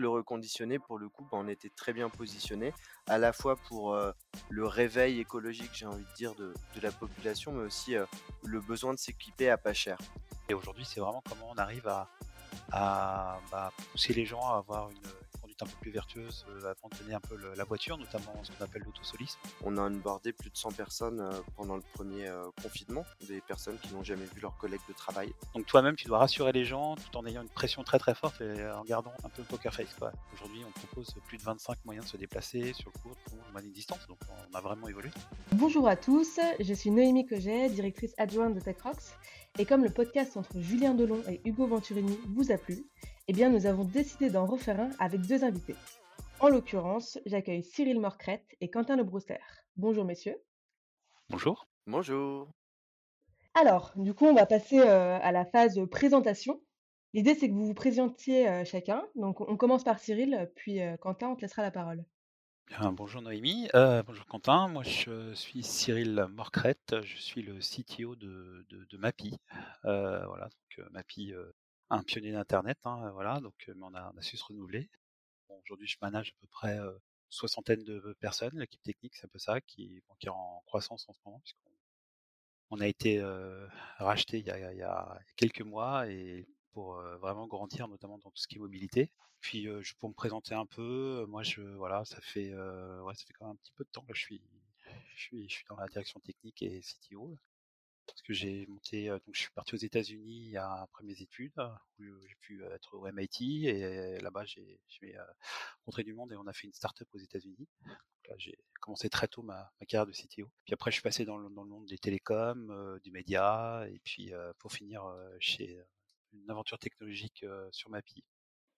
le reconditionné, pour le coup, bah, on était très bien positionné, à la fois pour le réveil écologique, j'ai envie de dire, de, la population, mais aussi le besoin de s'équiper à pas cher. Et aujourd'hui, c'est vraiment comment on arrive à, bah, pousser les gens à avoir une, un peu plus vertueuse euh, avant de donner un peu la voiture, notamment ce qu'on appelle l'autosolisme. On a onboardé plus de 100 personnes euh, pendant le premier euh, confinement, des personnes qui n'ont jamais vu leurs collègues de travail. Donc toi-même, tu dois rassurer les gens tout en ayant une pression très très forte et en gardant un peu le poker face. Aujourd'hui, on propose plus de 25 moyens de se déplacer sur court ou moyenne distance, donc on a vraiment évolué. Bonjour à tous, je suis Noémie Coget, directrice adjointe de TechRox. Et comme le podcast entre Julien Delon et Hugo Venturini vous a plu, eh bien nous avons décidé d'en refaire un avec deux invités. En l'occurrence, j'accueille Cyril Morcrette et Quentin Le Brouster. Bonjour messieurs. Bonjour. Bonjour. Alors, du coup, on va passer euh, à la phase présentation. L'idée, c'est que vous vous présentiez euh, chacun. Donc, on commence par Cyril, puis euh, Quentin, on te laissera la parole. bonjour Noémie, bonjour Quentin, moi je suis Cyril Morcrette, je suis le CTO de, de, MAPI. voilà, donc MAPI un pionnier d'Internet, hein, voilà, donc on a, su se renouveler. Aujourd'hui, je manage à peu près une soixantaine de personnes. L'équipe technique, c'est un peu ça, qui, est en croissance en ce moment, puisqu'on on a été racheté il y, a, quelques mois et pour vraiment grandir, notamment dans tout ce qui est mobilité. Puis, pour me présenter un peu, moi, voilà, ça fait, ouais, ça fait quand même un petit peu de temps que je suis dans la direction technique et CTO parce que j'ai monté, donc je suis parti aux États-Unis après mes études, où j'ai pu être au MIT et là-bas j'ai rencontré du monde et on a fait une start-up aux États-Unis. J'ai commencé très tôt ma, carrière de CTO. Puis après je suis passé dans le, monde des télécoms, du média et puis pour finir chez une aventure technologique sur MAPI.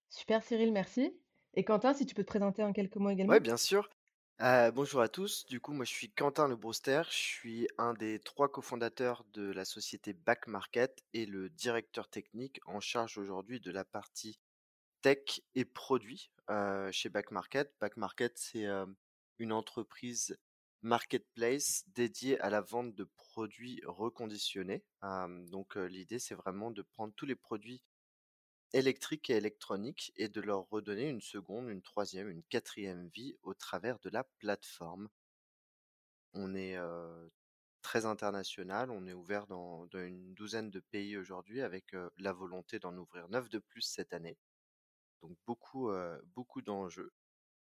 Super Cyril, merci. Et Quentin, si tu peux te présenter en quelques mots également. Oui, bien sûr bonjour à tous. Du coup, moi, je suis Quentin Le Brouster. Je suis un des trois cofondateurs de la société Back Market et le directeur technique en charge aujourd'hui de la partie tech et produits chez Back Market. Back Market, c'est une entreprise marketplace dédiée à la vente de produits reconditionnés. donc, l'idée, c'est vraiment de prendre tous les produits électrique et électronique et de leur redonner une seconde, une troisième, une quatrième vie au travers de la plateforme. On est très international, on est ouvert dans, une douzaine de pays aujourd'hui avec la volonté d'en ouvrir neuf de plus cette année. Donc beaucoup, beaucoup d'enjeux.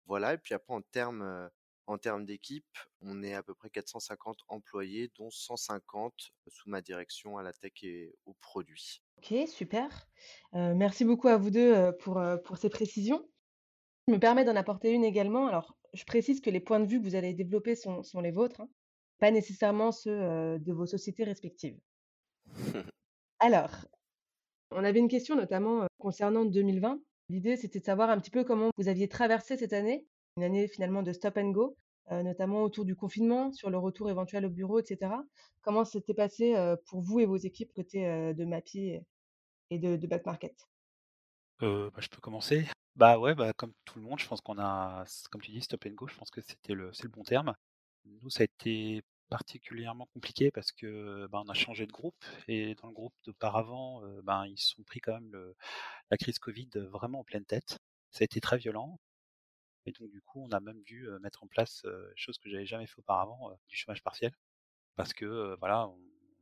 Voilà, et puis après en termes en termes d'équipe, on est à peu près 450 employés, dont 150 sous ma direction à la tech et aux produits. Ok, super. merci beaucoup à vous deux pour, pour ces précisions. Je me permets d'en apporter une également. Alors, je précise que les points de vue que vous allez développer sont, sont les vôtres, hein, pas nécessairement ceux de vos sociétés respectives. Alors, on avait une question notamment concernant 2020. L'idée, c'était de savoir un petit peu comment vous aviez traversé cette année une année finalement de stop and go, notamment autour du confinement, sur le retour éventuel au bureau, etc. Comment s'était passé pour vous et vos équipes côté de Mappy et de, de Back Market? Bah, Je peux commencer. Bah ouais, bah, comme tout le monde, je pense qu'on a, comme tu dis, stop and go, je pense que c'était le, c'est le bon terme. Nous, ça a été particulièrement compliqué parce que bah, on a changé de groupe et dans le groupe d'auparavant, ben ils se sont pris quand même la crise Covid vraiment en pleine tête. Ça a été très violent. Et donc, du coup, on a même dû mettre en place, chose que j'avais jamais fait auparavant, du chômage partiel. Parce que, voilà, on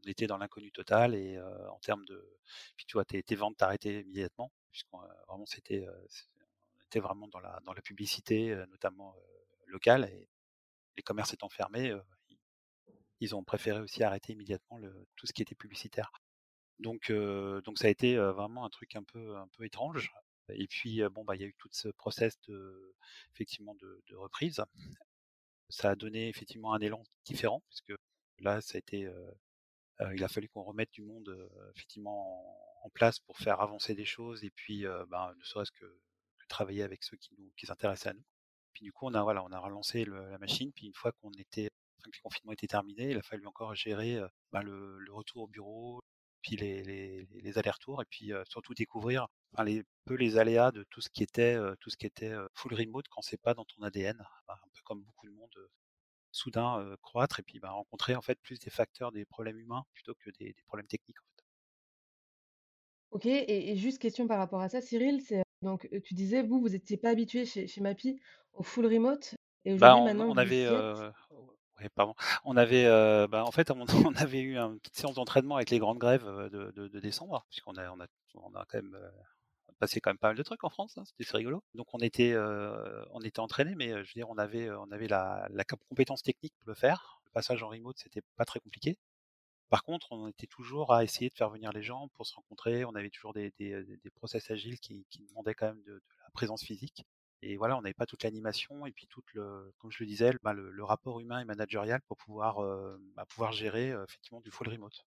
était dans l'inconnu total et en termes de. Puis tu vois, tes, ventes t'arrêtaient immédiatement, puisqu'on vraiment c'était, on était vraiment dans la, dans la publicité, notamment locale, et les commerces étant fermés, ils, ont préféré aussi arrêter immédiatement le, tout ce qui était publicitaire. Donc, donc ça a été vraiment un truc un peu, un peu étrange. Et puis, bon, bah, il y a eu tout ce process de, effectivement, de, reprise. Ça a donné effectivement un élan différent, puisque là, ça a été, il a fallu qu'on remette du monde effectivement en, place pour faire avancer des choses, et puis, bah, ne serait-ce que, travailler avec ceux qui nous, qui s'intéressaient à nous. Puis du coup, on a, voilà, on a relancé la machine. Puis une fois qu'on était, que le confinement était terminé, il a fallu encore gérer bah, le, retour au bureau, puis les, les, allers-retours, et puis surtout découvrir les, peu les aléas de tout ce qui était, tout ce qui était full remote quand c'est pas dans ton ADN, bah, un peu comme beaucoup de monde soudain croître et puis bah, rencontrer en fait plus des facteurs, des problèmes humains plutôt que des, problèmes techniques. En fait. Ok, et, juste question par rapport à ça, Cyril, c'est Donc, tu disais, vous, vous étiez pas habitué chez chez Mappy au full remote et Bah, aujourd'hui, on maintenant on vous avait, on avait, heu, bah, en fait, avait eu une petite séance d'entraînement avec les grandes grèves, de de décembre, puisqu'on a quand même, heu, passé quand même pas mal de trucs en France, hein, c'était rigolo. Donc on était, entraînés, mais, je veux dire, on avait, la compétence technique pour le faire. Le passage en remote, c'était pas très compliqué. Par contre, on était toujours à essayer de faire venir les gens pour se rencontrer. On avait toujours des process agiles qui demandaient quand même de la présence physique et voilà, on n'avait pas toute l'animation et puis toute le comme je le disais, bah, le le rapport humain et managérial pour pouvoir, heu, bah, pouvoir gérer, effectivement du full remote.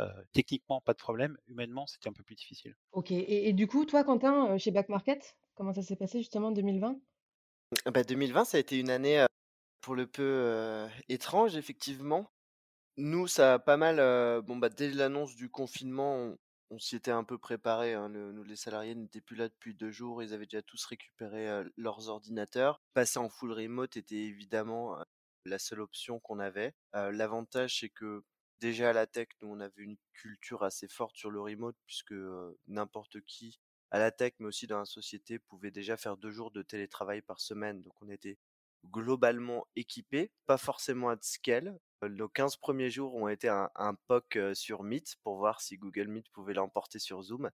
Heu, techniquement, pas de problème, humainement, c'était un peu plus difficile. OK et et du coup, toi, Quentin, chez Back Market, comment ça s'est passé justement en 2020? Bah, 2020, ça a été une année, pour le peu, étrange effectivement. Nous, ça a pas mal, bon, bah, dès l'annonce du confinement, on on s'y était un peu préparés, hein. Nous, les salariés n'étaient plus là depuis 2 jours, ils avaient déjà tous récupéré, leurs ordinateurs. Passer en full remote était évidemment, la seule option qu'on avait. L'avantage, c'est que déjà à la tech, nous, on avait une culture assez forte sur le remote puisque, n'importe qui à la tech, mais aussi dans la société, pouvait déjà faire 2 jours de télétravail par semaine. Donc on était globalement équipés, pas forcément at scale. Nos 15 premiers jours ont été un un POC, sur Meet pour voir si Google Meet pouvait l'emporter sur Zoom.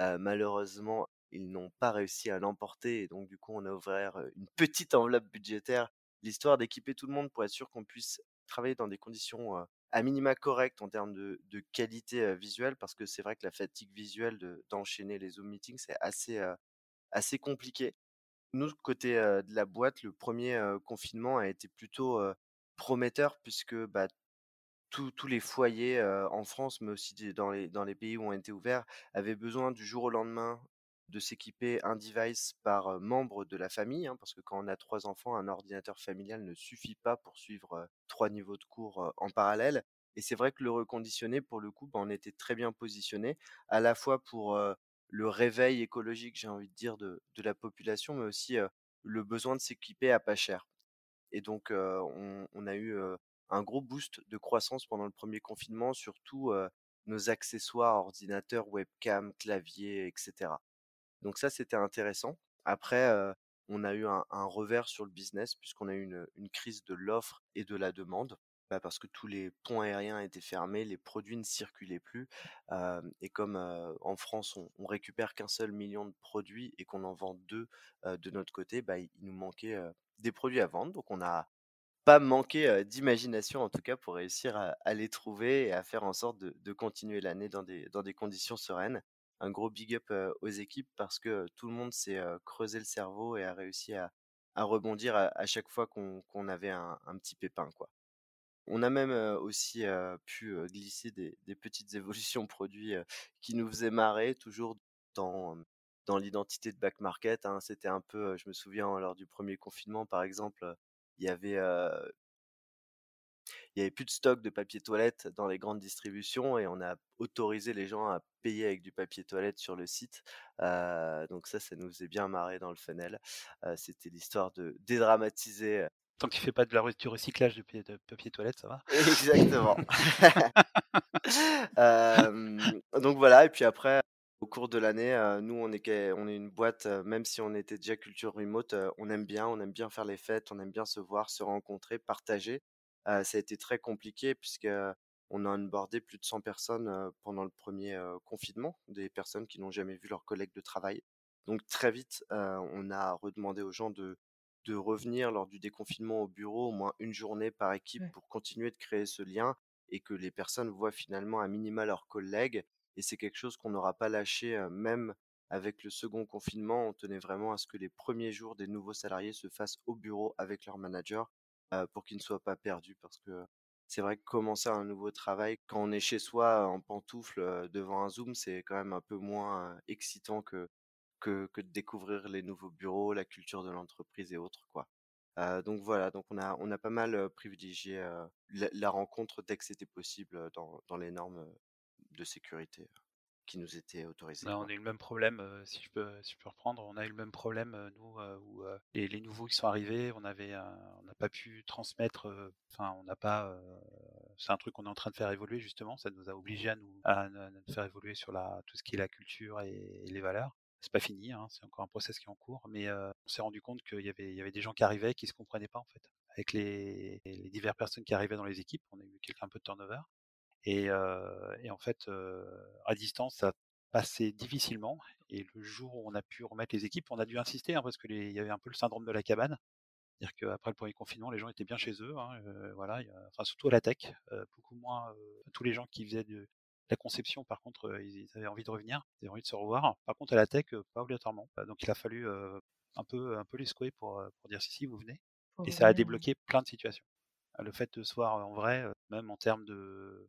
Heu, malheureusement, ils n'ont pas réussi à l'emporter et donc du coup, on a ouvert, une petite enveloppe budgétaire, l'histoire d'équiper tout le monde pour être sûr qu'on puisse travailler dans des conditions, à minima correctes en termes de de qualité, visuelle. Parce que c'est vrai que la fatigue visuelle de d'enchaîner les Zoom meetings, c'est assez, assez compliqué. Nous, côté, de la boîte, le 1er, heu, confinement a été plutôt, prometteur puisque, bah, tous les foyers, en France, mais aussi dans les dans les pays où on était ouverts, avaient besoin du jour au lendemain de s'équiper un device par, membre de la famille, hein. Parce que quand on a 3 enfants, un ordinateur familial ne suffit pas pour suivre, 3 niveaux de cours, en parallèle et c'est vrai que le reconditionner, pour le coup, bah, on était très bien positionnés, à la fois pour, le réveil écologique, j'ai envie de dire, de de la population, mais aussi, le besoin de s'équiper à pas cher et donc, on a eu, un gros boost de croissance pendant le 1er confinement sur tous, heu, nos accessoires, ordinateurs, webcam, clavier et cetera. Donc ça, c'était intéressant. Après, on a eu un revers sur le business puisqu'on a eu une crise de l'offre et de la demande. Bah, parce que tous les ponts aériens étaient fermés, les produits ne circulaient plus, et comme, en France, on on récupère qu'1 seul 1 000 000 de produits et qu'on en vend 2, heu, de notre côté, bah, il nous manquait, des produits à vendre. Donc on n'a pas manqué, d'imagination, en tout cas, pour réussir à les trouver et à faire en sorte de continuer l'année dans des dans des conditions sereines. Un gros big up, aux équipes parce que tout le monde s'est, creusé le cerveau et a réussi à rebondir à chaque fois qu'on qu'on avait un un petit pépin, quoi. On a même, aussi, pu, glisser des petites évolutions produits, qui nous faisaient marrer, toujours dans, dans l'identité de Back Market, hein. C'était un peu, je me souviens lors du 1er confinement, par exemple, il y avait, il y avait plus de stock de papier toilette dans les grandes distributions et on a autorisé les gens à payer avec du papier toilette sur le site. Donc ça, ça nous faisait bien marrer dans le funnel. C'était l'histoire de dédramatiser, Tant qu'il fait pas de la du recyclage de de papier toilette, ça va. Exactement. Donc voilà et puis après, au cours de l'année, nous, on est on une boîte, même si on était déjà culture remote, on aime bien on aime bien faire les fêtes, on aime bien se voir, se rencontrer, partager. Ça a été très compliqué puisqu'on a onboardé plus de 100 personnes, pendant le 1er, heu, confinement, des personnes qui n'ont jamais vu leurs collègues de travail. Donc très vite, on a redemandé aux gens de de revenir lors du déconfinement au bureau, au moins 1 journée par équipe Ouais. pour continuer de créer ce lien et que les personnes voient finalement à minima leurs collègues et c'est quelque chose qu'on n'aura pas lâché, même avec le 2nd confinement. On tenait vraiment à ce que les 1ers jours des nouveaux salariés se fassent au bureau avec leur manager, pour qu'ils ne soient pas perdus. Parce que c'est vrai que commencer un nouveau travail quand on est chez soi en pantoufles, heu, devant un Zoom, c'est quand même un peu moins excitant que que que de découvrir les nouveaux bureaux, la culture de l'entreprise et autres, quoi. Donc voilà, donc on a on a pas mal, privilégié, la la rencontre dès que c'était possible, dans dans les normes, de sécurité qui nous étaient autorisées, Bah, on a eu le même problème, si je peux si je peux reprendre, on a eu le même problème, nous, où, les les nouveaux qui sont arrivés, on avait, on n'a pas pu transmettre, enfin on n'a pas, c'est un truc qu'on est en train de faire évoluer justement, ça nous a obligés à nous à à nous faire évoluer sur la tout ce qui est la culture et et les valeurs. C'est pas fini, hein, c'est encore un process qui est en cours, mais on s'est rendu compte qu'il y avait, des gens qui arrivaient qui se comprenaient pas en fait avec les, diverses personnes qui arrivaient dans les équipes. On a eu quelqu'un un peu de turnover. Et, et en fait, à distance, ça passait difficilement. Et le jour où on a pu remettre les équipes, on a dû insister hein, parce qu'il y avait un peu le syndrome de la cabane. C'est-à-dire qu'après le premier confinement, les gens étaient bien chez eux. Hein, voilà, enfin, surtout à la tech, beaucoup moins. tous les gens qui faisaient de la conception, par contre, ils avaient envie de revenir, ils avaient envie de se revoir. Par contre, à la tech, pas obligatoirement. Donc, il a fallu un peu, un peu les secouer pour, pour dire si, si, vous venez. Et ça a débloqué plein de situations. Le fait de se voir en vrai, même en termes de,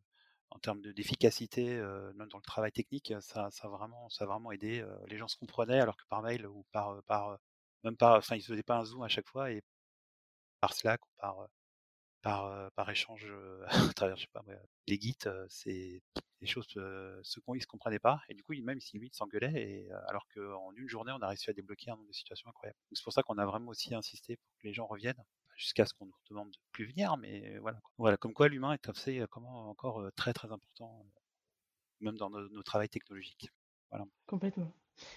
en termes d'efficacité, même dans le travail technique, ça, ça, a vraiment, ça a vraiment aidé. les gens se comprenaient alors que par mail ou par, par même pas, enfin, ils faisaient pas un zoom à chaque fois et par Slack ou par, par, par échange à travers, les Git, c'est des choses, ce qu'on ils se comprenaient pas et du coup, même si lui, s'engueulait et alors qu'en une journée, on a réussi à débloquer un nombre de situations incroyables. C'est pour ça qu'on a vraiment aussi insisté pour que les gens reviennent jusqu'à ce qu'on nous demande de plus venir, mais voilà. Voilà, comme quoi l'humain est comment encore très très important, même dans nos, nos travails technologiques. Voilà. Complètement.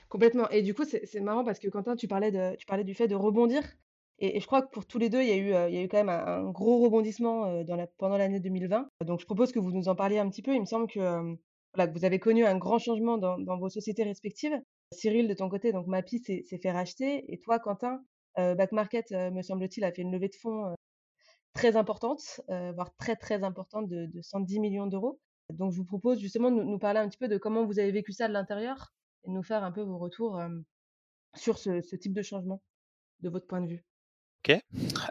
Complètement. Et du coup, c'est marrant parce que Quentin, tu parlais, de, tu parlais du fait de rebondir. Et, je crois que pour tous les deux, il y a eu, il y a eu quand même un, gros rebondissement la, pendant l'année 2020. Donc, je propose que vous nous en parliez un petit peu. Il me semble que, que vous avez connu un grand changement dans, vos sociétés respectives. Cyril, de ton côté, donc Mappy s'est fait racheter. Et toi, Quentin, Back Market, me semble-t-il, a fait une levée de fonds très importante, voire très très importante de, 110 millions d'euros. Donc je vous propose justement de nous, parler un petit peu de comment vous avez vécu ça de l'intérieur et de nous faire un peu vos retours sur ce, type de changement de votre point de vue. Ok.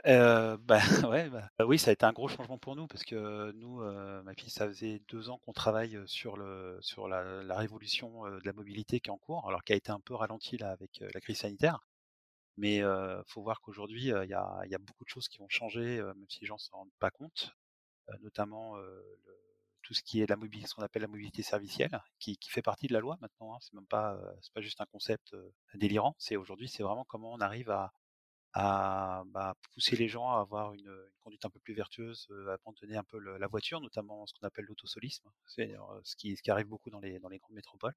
Euh, bah, ouais, bah, oui, ça a été un gros changement pour nous parce que nous, ma fille, ça faisait deux ans qu'on travaille sur le sur la, révolution de la mobilité qui est en cours, alors qui a été un peu ralentie là avec la crise sanitaire. Mais il faut voir qu'aujourd'hui, il y a, y, a, beaucoup de choses qui vont changer, même si les gens s'en rendent pas compte, notamment le, tout ce qui est la mobilité, ce qu'on appelle la mobilité servicielle, qui, qui, fait partie de la loi maintenant. Hein. C'est même pas, c'est pas juste un concept délirant. C'est aujourd'hui, c'est vraiment comment on arrive à, à bah, pousser les gens à avoir une, une, conduite un peu plus vertueuse, à abandonner un peu la voiture, notamment ce qu'on appelle l'autosolisme. C'est ce qui, ce qui arrive beaucoup dans les, dans les grandes métropoles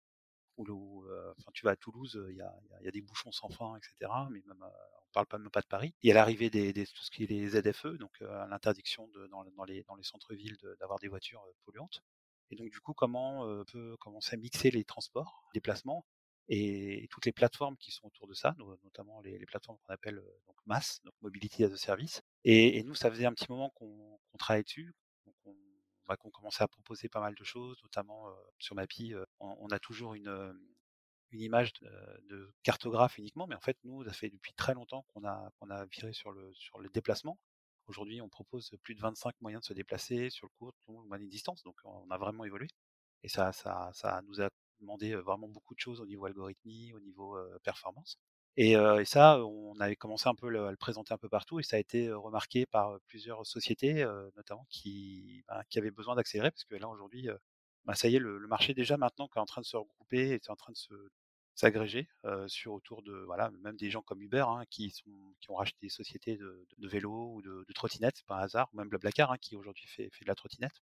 où, enfin, tu vas à Toulouse, il y a, y a, des bouchons sans fin, etc. Mais même, on parle pas même pas de Paris. Il y a l'arrivée des, des, tout ce qui est les ZFE, donc l'interdiction de, dans, dans, les, dans les centres-villes d'avoir des voitures polluantes. Et donc du coup, comment on peut commencer à mixer les transports, les déplacements et, toutes les plateformes qui sont autour de ça, notamment les, plateformes qu'on appelle donc MAS, donc Mobility as a Service. Et, nous, ça faisait un petit moment qu'on qu travaillait dessus, donc on, bah, qu'on commençait à proposer pas mal de choses, notamment sur Mappy, on, on, a toujours une, image de, de, cartographe uniquement, mais en fait, nous, ça fait depuis très longtemps qu'on a, qu'on viré sur le, sur déplacement. Aujourd'hui, on propose plus de 25 moyens de se déplacer sur le court, long, moyenne distance, donc on a vraiment évolué. Et ça, ça, ça nous a demandé vraiment beaucoup de choses au niveau algorithmie, au niveau performance. Et, et, ça, on avait commencé un peu à le présenter un peu partout, et ça a été remarqué par plusieurs sociétés, notamment qui, ben, qui avaient besoin d'accélérer, parce que là aujourd'hui, ben, ça y est, le, marché déjà maintenant qui est en train de se regrouper, est en train de se s'agréger sur autour de voilà même des gens comme Uber hein, qui ont racheté des sociétés de, de, de vélo ou de, de trottinettes pas un hasard ou même Blablacar hein, qui aujourd'hui fait de la trottinette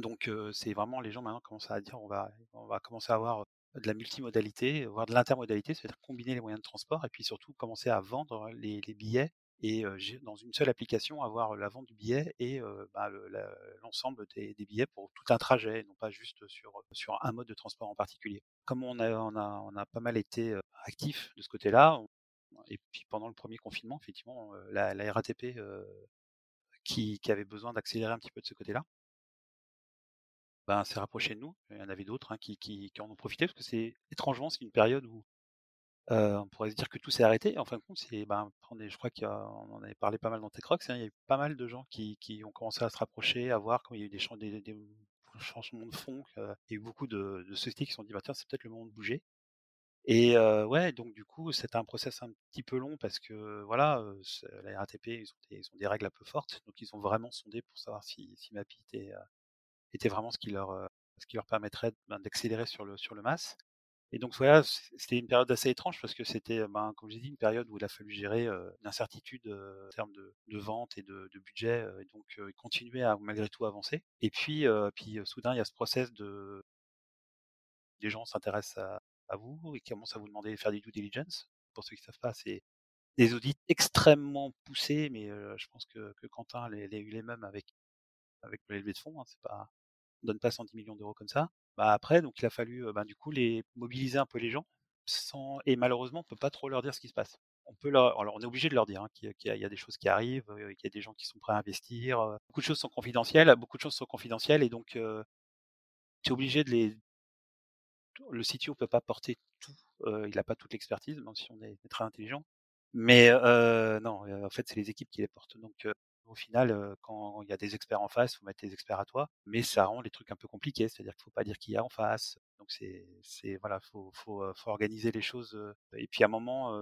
donc c'est vraiment les gens maintenant commencent à dire on va on va commencer à avoir de la multimodalité, voire de l'intermodalité, c'est-à-dire combiner les moyens de transport et puis surtout commencer à vendre les, billets et dans une seule application avoir la vente du billet et bah, l'ensemble des, billets pour tout un trajet, non pas juste sur un mode de transport en particulier. Comme on a on a on a pas mal été actif de ce côté-là, et puis pendant le premier confinement, effectivement, la, RATP qui avait besoin d'accélérer un petit peu de ce côté-là, ben, s'est rapproché de nous. Il y en avait d'autres hein, qui, en ont profité parce que c'est étrangement c'est une période où euh, on pourrait se dire que tout s'est arrêté. En fin de compte, c'est ben, je crois qu'on en avait parlé pas mal dans TechRox. Hein, il y a eu pas mal de gens qui, ont commencé à se rapprocher, à voir quand il y a eu des, changements de fond. Euh, il y a eu beaucoup de, sociétés qui se sont dit bah, tiens, c'est peut-être le moment de bouger. Et euh, ouais, donc du coup, c'était un process un petit peu long parce que voilà, la RATP, ils ont, des, règles un peu fortes, donc ils ont vraiment sondé pour savoir si, si Mappy était était vraiment ce qui leur, ce qui leur permettrait ben, d'accélérer sur le, sur le mass. Et donc voilà, c'était une période assez étrange parce que c'était, ben, comme j'ai dit, une période où il a fallu gérer euh, une incertitude euh, en termes de, de, vente et de, de budget, et donc continuer à malgré tout avancer. Et puis, puis soudain, il y a ce process de, les gens s'intéressent à, vous, ils commencent à vous demander de faire des due diligence. Pour ceux qui ne savent pas, c'est des audits extrêmement poussés, mais je pense que, que Quentin les eu les mêmes avec avec le de fonds. Hein, c'est pas, on donne pas 110 millions d'euros comme ça. Bah après, donc il a fallu, bah, du coup, les mobiliser un peu les gens, sans et malheureusement, on peut pas trop leur dire ce qui se passe. On peut leur, alors on est obligé de leur dire hein, qu'il y, a des choses qui arrivent, qu'il y a des gens qui sont prêts à investir. beaucoup de choses sont confidentielles, beaucoup de choses sont confidentielles, et donc tu es obligé de les. Le CTO peut pas porter tout, il n'a pas toute l'expertise, même si on est très intelligent. Mais non, en fait, c'est les équipes qui les portent. Donc au final, quand il y a des experts en face, il faut mettre des experts à toi, mais ça rend les trucs un peu compliqués, c'est-à-dire qu'il faut pas dire qui y a en face. Donc c'est, voilà, faut, organiser les choses. Et puis à un moment,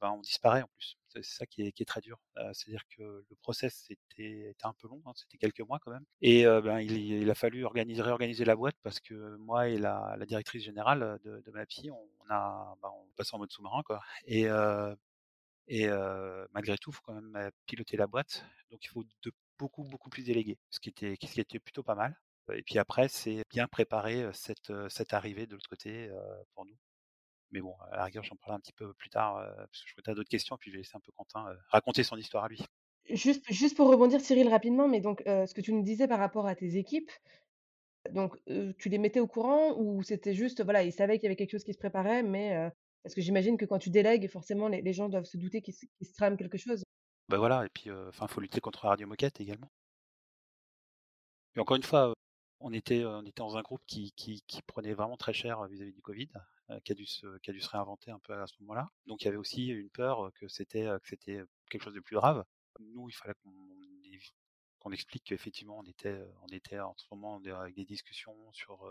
ben, on disparaît en plus. C'est ça qui est, très dur. c'est-à-dire que le process était, un peu long, hein, c'était quelques mois quand même. Et ben, il, a fallu organiser, réorganiser la boîte parce que moi et la, directrice générale de, de ma fille, on a, ben, on passe en mode sous-marin quoi. Et malgré tout, il faut quand même piloter la boîte. Donc il faut beaucoup, beaucoup plus déléguer, ce qui était, plutôt pas mal. Et puis après, c'est bien préparer cette, arrivée de l'autre côté pour nous. Mais bon, à la rigueur, j'en parlerai un petit peu plus tard, parce que je crois que d'autres questions, puis je vais laisser un peu Quentin raconter son histoire à lui. Juste, juste pour rebondir, Cyril, rapidement, mais donc ce que tu nous disais par rapport à tes équipes, donc tu les mettais au courant ou c'était juste, voilà, ils savaient qu'il y avait quelque chose qui se préparait, mais parce que j'imagine que quand tu délègues, forcément, les, gens doivent se douter qu'il se, se trame quelque chose. Ben voilà, et puis enfin, faut lutter contre la radio moquette également. Et encore une fois, on était, dans un groupe qui, prenait vraiment très cher vis-à-vis du Covid, qui, a dû se, réinventer un peu à ce moment-là. Donc il y avait aussi une peur que c'était que c'était quelque chose de plus grave. Nous, il fallait qu'on explique qu'effectivement on était, en ce moment avec des discussions sur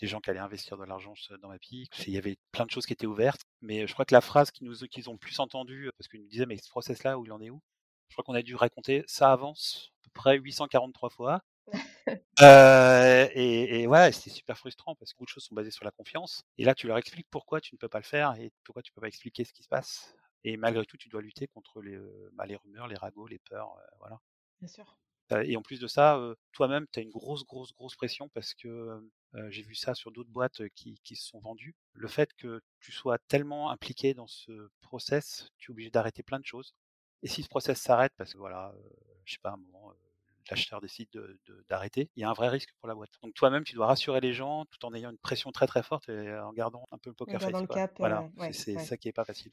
des gens qui allaient investir de l'argent dans ma pique. Il y avait plein de choses qui étaient ouvertes. Mais je crois que la phrase qu'ils ont plus entendue, parce qu'ils nous disaient, mais ce process-là, où il en est où? Je crois qu'on a dû raconter, ça avance à peu près 843 fois. euh, et, et ouais, c'était super frustrant parce que beaucoup de choses sont basées sur la confiance. Et là, tu leur expliques pourquoi tu ne peux pas le faire et pourquoi tu ne peux pas expliquer ce qui se passe. Et malgré tout, tu dois lutter contre les, bah, les rumeurs, les ragots, les peurs, voilà. Bien sûr. Et en plus de ça, toi-même, tu as une grosse, grosse, grosse pression parce que j'ai vu ça sur d'autres boîtes qui, qui, se sont vendues. Le fait que tu sois tellement impliqué dans ce process, tu es obligé d'arrêter plein de choses. Et si ce process s'arrête, parce que voilà, je sais pas, à un moment, l'acheteur décide d'arrêter, il y a un vrai risque pour la boîte. Donc toi-même, tu dois rassurer les gens tout en ayant une pression très très forte et en gardant un peu le poker face. Le cap, voilà, c'est ça qui est pas facile.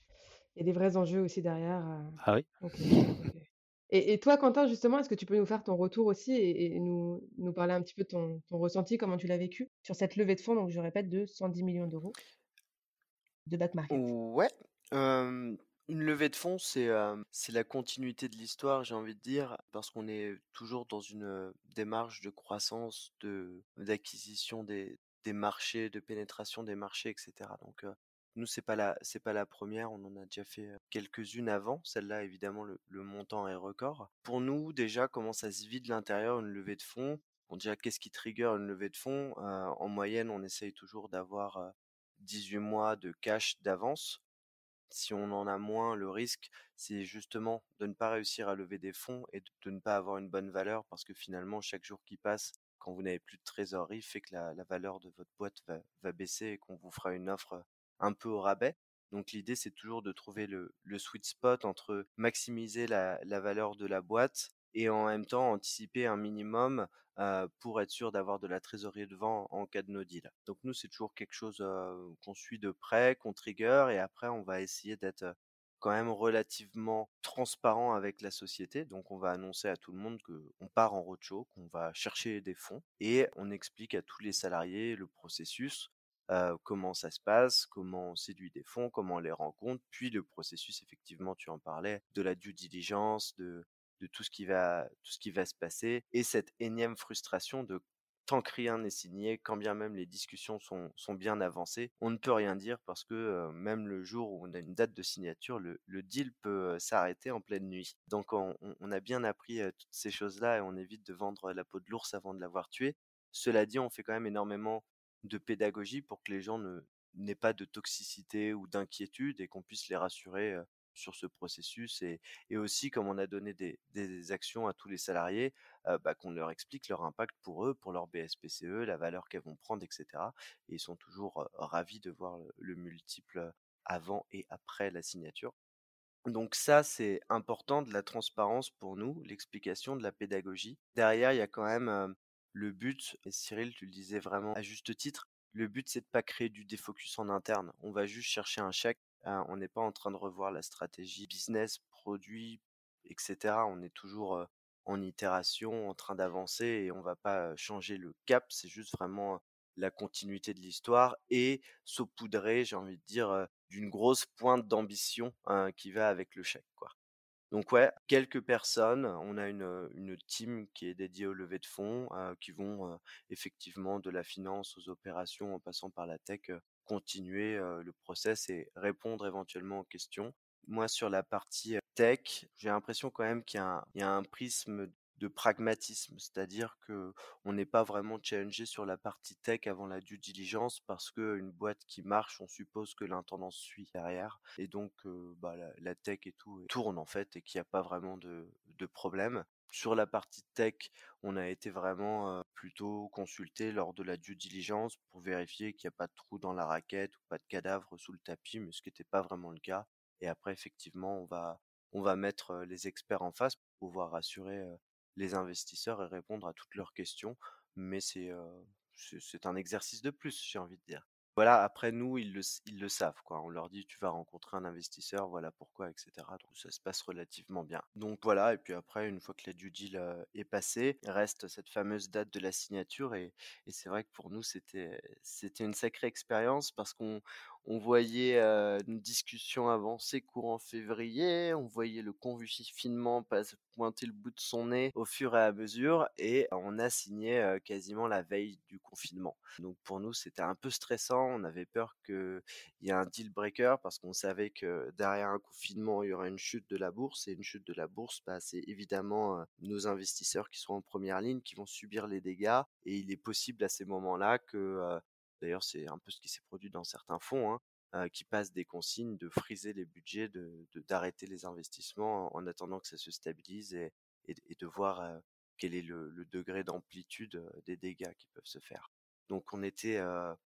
Il y a des vrais enjeux aussi derrière. Ah oui. Et, toi, Quentin, justement, est-ce que tu peux nous faire ton retour aussi et, nous, nous, parler un petit peu de ton, ressenti, comment tu l'as vécu sur cette levée de fonds, donc je répète, de 110 millions d'euros de back market? Ouais. une levée de fonds, c'est c'est la continuité de l'histoire, j'ai envie de dire, parce qu'on est toujours dans une démarche de croissance, d'acquisition des, des marchés, de pénétration des marchés, etc. Donc, nous, c'est pas la, c'est pas la première. On en a déjà fait quelques-unes avant. Celle-là, évidemment, le, montant est record. Pour nous, déjà, comment ça se vide l'intérieur une levée de fonds? Bon, déjà, qu'est-ce qui trigger une levée de fonds? En moyenne, on essaye toujours d'avoir 18 mois de cash d'avance. Si on en a moins, le risque, c'est justement de ne pas réussir à lever des fonds et de, ne pas avoir une bonne valeur parce que finalement, chaque jour qui passe, quand vous n'avez plus de trésorerie, fait que la, valeur de votre boîte va, va baisser et qu'on vous fera une offre un peu au rabais. Donc l'idée, c'est toujours de trouver le, sweet spot entre maximiser la, valeur de la boîte et en même temps anticiper un minimum pour être sûr d'avoir de la trésorerie devant en cas de no deal. Donc nous, c'est toujours quelque chose qu'on suit de près, qu'on trigger, et après, on va essayer d'être quand même relativement transparent avec la société. Donc on va annoncer à tout le monde qu'on part en roadshow, qu'on va chercher des fonds, et on explique à tous les salariés le processus comment ça se passe, comment on séduit des fonds, comment on les rencontre, puis le processus, effectivement, tu en parlais, de la due diligence, de, de tout, ce qui va, se passer, et cette énième frustration de tant que rien n'est signé, quand bien même les discussions sont, bien avancées, on ne peut rien dire parce que même le jour où on a une date de signature, le, deal peut s'arrêter en pleine nuit. Donc on, on a bien appris toutes ces choses-là et on évite de vendre la peau de l'ours avant de l'avoir tué. Cela dit, on fait quand même énormément de pédagogie pour que les gens n'aient pas de toxicité ou d'inquiétude et qu'on puisse les rassurer sur ce processus et, aussi comme on a donné des, actions à tous les salariés, bah, qu'on leur explique leur impact pour eux, pour leur BSPCE, la valeur qu'elles vont prendre, etc. Et ils sont toujours ravis de voir le multiple avant et après la signature. Donc ça, c'est important de la transparence pour nous, l'explication de la pédagogie. Derrière, il y a quand même le but, et Cyril, tu le disais vraiment à juste titre, le but, c'est de pas créer du défocus en interne. On va juste chercher un chèque. Hein, on n'est pas en train de revoir la stratégie business, produit, etc. On est toujours en itération, en train d'avancer et on va pas changer le cap. C'est juste vraiment la continuité de l'histoire et saupoudrer, j'ai envie de dire, d'une grosse pointe d'ambition hein, qui va avec le chèque, quoi. Donc ouais, quelques personnes. On a une, une team qui est dédiée au levée de fonds, qui vont effectivement de la finance aux opérations en passant par la tech, continuer le process et répondre éventuellement aux questions. Moi, sur la partie tech, j'ai l'impression quand même qu'il y, y, a un prisme de pragmatisme, c'est-à-dire que on n'est pas vraiment challengé sur la partie tech avant la due diligence parce que une boîte qui marche, on suppose que l'intendance suit derrière et donc bah, la, tech et tout tourne en fait et qu'il n'y a pas vraiment de, problème. Sur la partie tech, on a été vraiment plutôt consulté lors de la due diligence pour vérifier qu'il n'y a pas de trou dans la raquette ou pas de cadavre sous le tapis, mais ce qui n'était pas vraiment le cas. Et après, effectivement, on va, on va mettre les experts en face pour pouvoir rassurer les investisseurs et répondre à toutes leurs questions. Mais c'est c'est un exercice de plus, j'ai envie de dire. Voilà, après nous, ils le, ils le savent, quoi. On leur dit, tu vas rencontrer un investisseur, voilà pourquoi, etc. Donc ça se passe relativement bien. Donc voilà, et puis après, une fois que la due deal est passée, reste cette fameuse date de la signature, et, et c'est vrai que pour nous, c'était c'était une sacrée expérience parce qu'on on voyait une discussion avancer courant février, on voyait le confinement pointer le bout de son nez au fur et à mesure, et on a signé quasiment la veille du confinement. Donc pour nous, c'était un peu stressant, on avait peur qu'il y ait un deal breaker parce qu'on savait que derrière un confinement, il y aurait une chute de la bourse, et une chute de la bourse, bah, c'est évidemment nos investisseurs qui sont en première ligne qui vont subir les dégâts, et il est possible à ces moments-là que D'ailleurs, c'est un peu ce qui s'est produit dans certains fonds, hein, qui passent des consignes de friser les budgets, de d'arrêter les investissements en attendant que ça se stabilise et, et, de voir quel est le, degré d'amplitude des dégâts qui peuvent se faire. Donc on était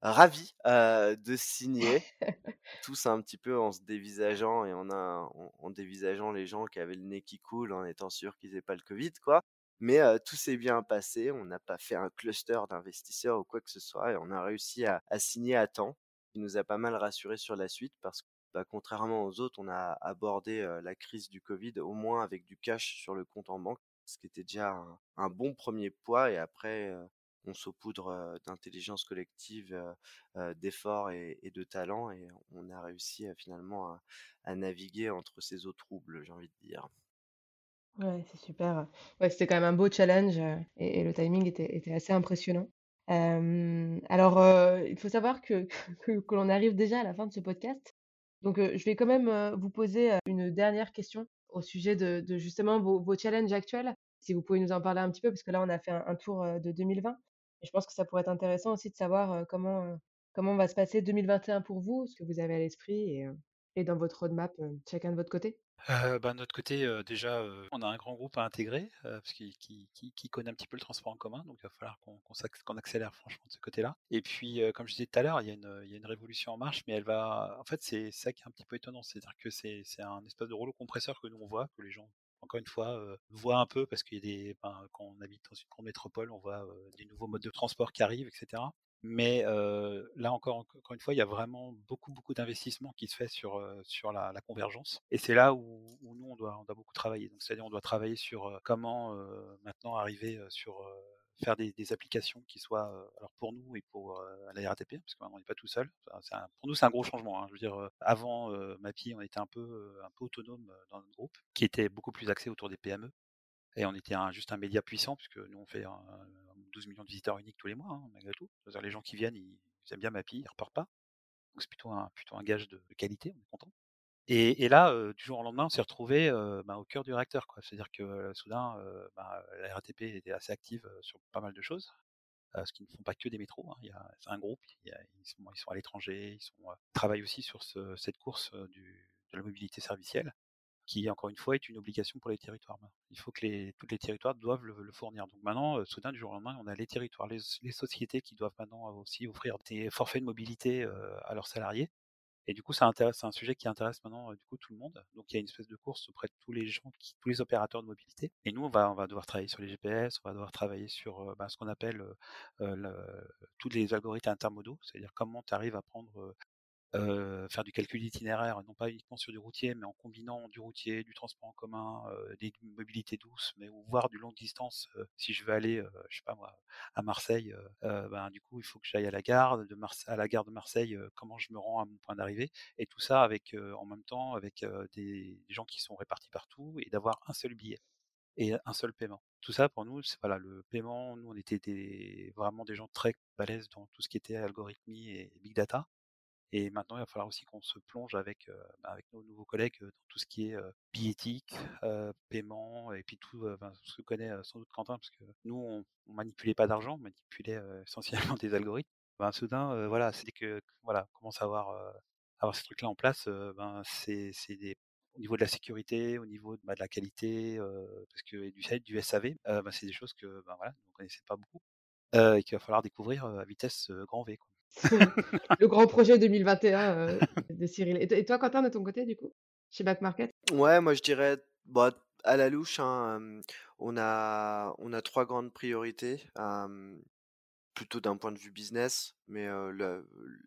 ravis de signer, tous un petit peu en se dévisageant et en, en, en, dévisageant les gens qui avaient le nez qui coule en étant sûr qu'ils n'aient pas le Covid, quoi. Mais tout s'est bien passé. On n'a pas fait un cluster d'investisseurs ou quoi que ce soit. Et on a réussi à, signer à temps. Qui nous a pas mal rassuré sur la suite parce que, bah, contrairement aux autres, on a abordé la crise du Covid au moins avec du cash sur le compte en banque, ce qui était déjà un, bon premier poids. Et après, on saupoudre d'intelligence collective, d'efforts et, de talent. Et on a réussi finalement à, à naviguer entre ces eaux troubles, j'ai envie de dire. Ouais, c'est super. Ouais, c'était quand même un beau challenge, heu, et le timing était assez impressionnant. Hem, alors, heu, il faut savoir que que l'on arrive déjà à la fin de ce podcast. Donc, je vais quand même, vous poser, une dernière question au sujet de justement vos challenges actuels. Si vous pouvez nous en parler un petit peu, parce que là, on a fait un tour, de 2020 et je pense que ça pourrait être intéressant aussi de savoir, comment, comment va se passer 2021 pour vous, ce que vous avez à l'esprit et et dans votre roadmap, chacun de votre côté. Euh, bah, de notre côté, euh, déjà, euh, on a un grand groupe à intégrer, parce qui, connaît un petit peu le transport en commun, donc il va falloir qu'on accélère franchement de ce côté-là. Et puis, comme je disais tout à l'heure, il y, a une, révolution en marche, mais elle va. En fait, c'est ça qui est un petit peu étonnant, c'est-à-dire que c'est un espèce de rouleau compresseur que nous on voit, que les gens encore une fois, voient un peu parce qu'il y a des, ben, on habite dans une grande métropole, on voit des nouveaux modes de transport qui arrivent, etc. Mais là encore, encore une fois, il y a vraiment beaucoup, beaucoup d'investissements qui se fait sur, sur la, convergence. Et c'est là où, nous, on doit, on beaucoup travailler. C'est-à-dire, on doit travailler sur comment maintenant arriver sur faire des, applications qui soient, alors pour nous et pour la RATP, parce qu'on n'est pas tout seul. pour nous, c'est un gros changement. Hein. Je veux dire, avant MAPI, on était un peu, un peu autonome dans notre groupe, qui était beaucoup plus axé autour des PME. Et on était juste un média puissant, puisque nous, on fait 12 millions de visiteurs uniques tous les mois, hein, malgré tout. les gens qui viennent, ils, aiment bien Mappy, ils repartent pas. Donc c'est plutôt un, plutôt un gage de, qualité, on est content. Et, là, du jour au lendemain, on s'est retrouvé bah, au cœur du réacteur. C'est-à-dire que soudain, bah, la RATP était assez active sur pas mal de choses, ce qui ne font pas que des métros. Hein. C'est un groupe, ils, sont, à l'étranger, ils, travaillent aussi sur cette course de la mobilité servicielle, qui encore une fois est une obligation pour les territoires. Il faut que les, tous les territoires doivent le, fournir. Donc maintenant, soudain du jour au lendemain, on a les territoires, les, sociétés qui doivent maintenant aussi offrir des forfaits de mobilité à leurs salariés. Et du coup, c'est un sujet qui intéresse maintenant du coup tout le monde. Donc il y a une espèce de course auprès de tous les gens, tous les opérateurs de mobilité. Et nous, on va, on va devoir travailler sur les GPS, on va devoir travailler sur bah, ce qu'on appelle tous les algorithmes intermodaux, c'est-à-dire comment tu arrives à prendre faire du calcul d'itinéraire, non pas uniquement sur du routier, mais en combinant du routier, du transport en commun, des mobilités douces, mais ou voire du longue distance. si je veux aller, je sais pas moi, à Marseille, ben du coup il faut que j'aille à la gare de Marseille, comment je me rends à mon point d'arrivée, et tout ça avec en même temps avec des, gens qui sont répartis partout et d'avoir un seul billet et un seul paiement. Tout ça pour nous, voilà le paiement. Nous on était vraiment des gens très balèzes dans tout ce qui était algorithmie et big data. Et maintenant, il va falloir aussi qu'on se plonge avec, bah, avec nos nouveaux collègues dans tout ce qui est billettique, paiement, et puis tout ce que connaît sans doute Quentin, parce que nous, on, manipulait pas d'argent, on manipulait essentiellement des algorithmes. Ben, soudain, voilà, c'est que voilà, commence à avoir, avoir ces trucs-là en place, ben, c'est au niveau de la sécurité, au niveau de, bah, de la qualité, parce que du, SAV, ben, c'est des choses que ben, voilà, on connaissait pas beaucoup et qu'il va falloir découvrir à vitesse grand V. le grand projet 2021 euh, de Cyril. Et, toi, Quentin, de ton côté, du coup, chez Back Market? Ouais, moi je dirais, bah, à la louche, hein, on, a, on a trois grandes priorités plutôt d'un point de vue business, mais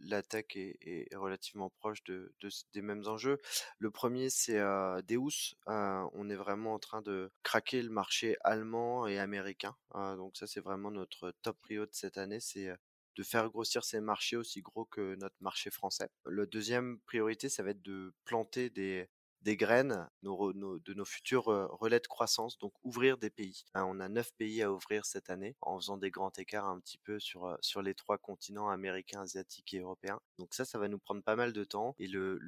la, tech est, relativement proche de, des mêmes enjeux. Le premier, c'est Deus. on est vraiment en train de craquer le marché allemand et américain. donc ça, c'est vraiment notre top prio de cette année. C'est de faire grossir ces marchés aussi gros que notre marché français. Le deuxième priorité, ça va être de planter des, des graines de nos futurs relais de croissance, donc ouvrir des pays. Hein, on a neuf pays à ouvrir cette année en faisant des grands écarts un petit peu sur, sur les trois continents américains, asiatiques et européens. Donc ça, ça va nous prendre pas mal de temps. Et le,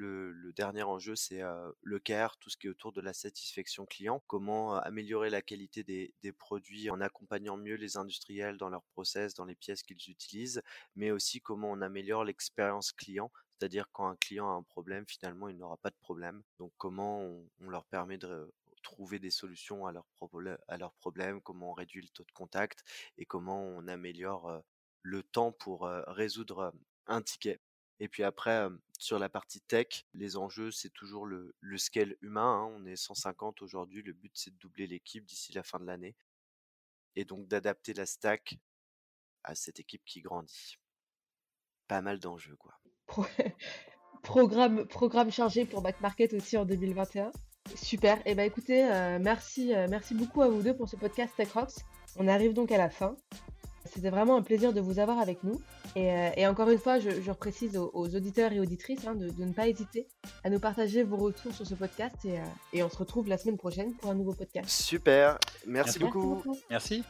dernier enjeu, c'est le care, tout ce qui est autour de la satisfaction client. Comment améliorer la qualité des produits en accompagnant mieux les industriels dans leurs process, dans les pièces qu'ils utilisent, mais aussi comment on améliore l'expérience client c'est-à-dire quand un client a un problème, finalement, il n'aura pas de problème. Donc comment on, leur permet de trouver des solutions à leurs, problèmes, comment on réduit le taux de contact et comment on améliore le temps pour résoudre un ticket. Et puis après, sur la partie tech, les enjeux, c'est toujours le, scale humain. Hein. On est 150 aujourd'hui. Le but, c'est de doubler l'équipe d'ici la fin de l'année. Et donc d'adapter la stack à cette équipe qui grandit. Pas mal d'enjeux, quoi. programme, programme chargé pour Back Market aussi en 2021. Super. Et eh ben écoutez, euh, merci, euh, merci beaucoup à vous deux pour ce podcast Tech Rocks. On arrive donc à la fin. C'était vraiment un plaisir de vous avoir avec nous. Et, euh, encore une fois, je, je reprécise aux, auditeurs et auditrices hein, de, ne pas hésiter à nous partager vos retours sur ce podcast. Et, et, on se retrouve la semaine prochaine pour un nouveau podcast. Super. Merci, beaucoup. Merci.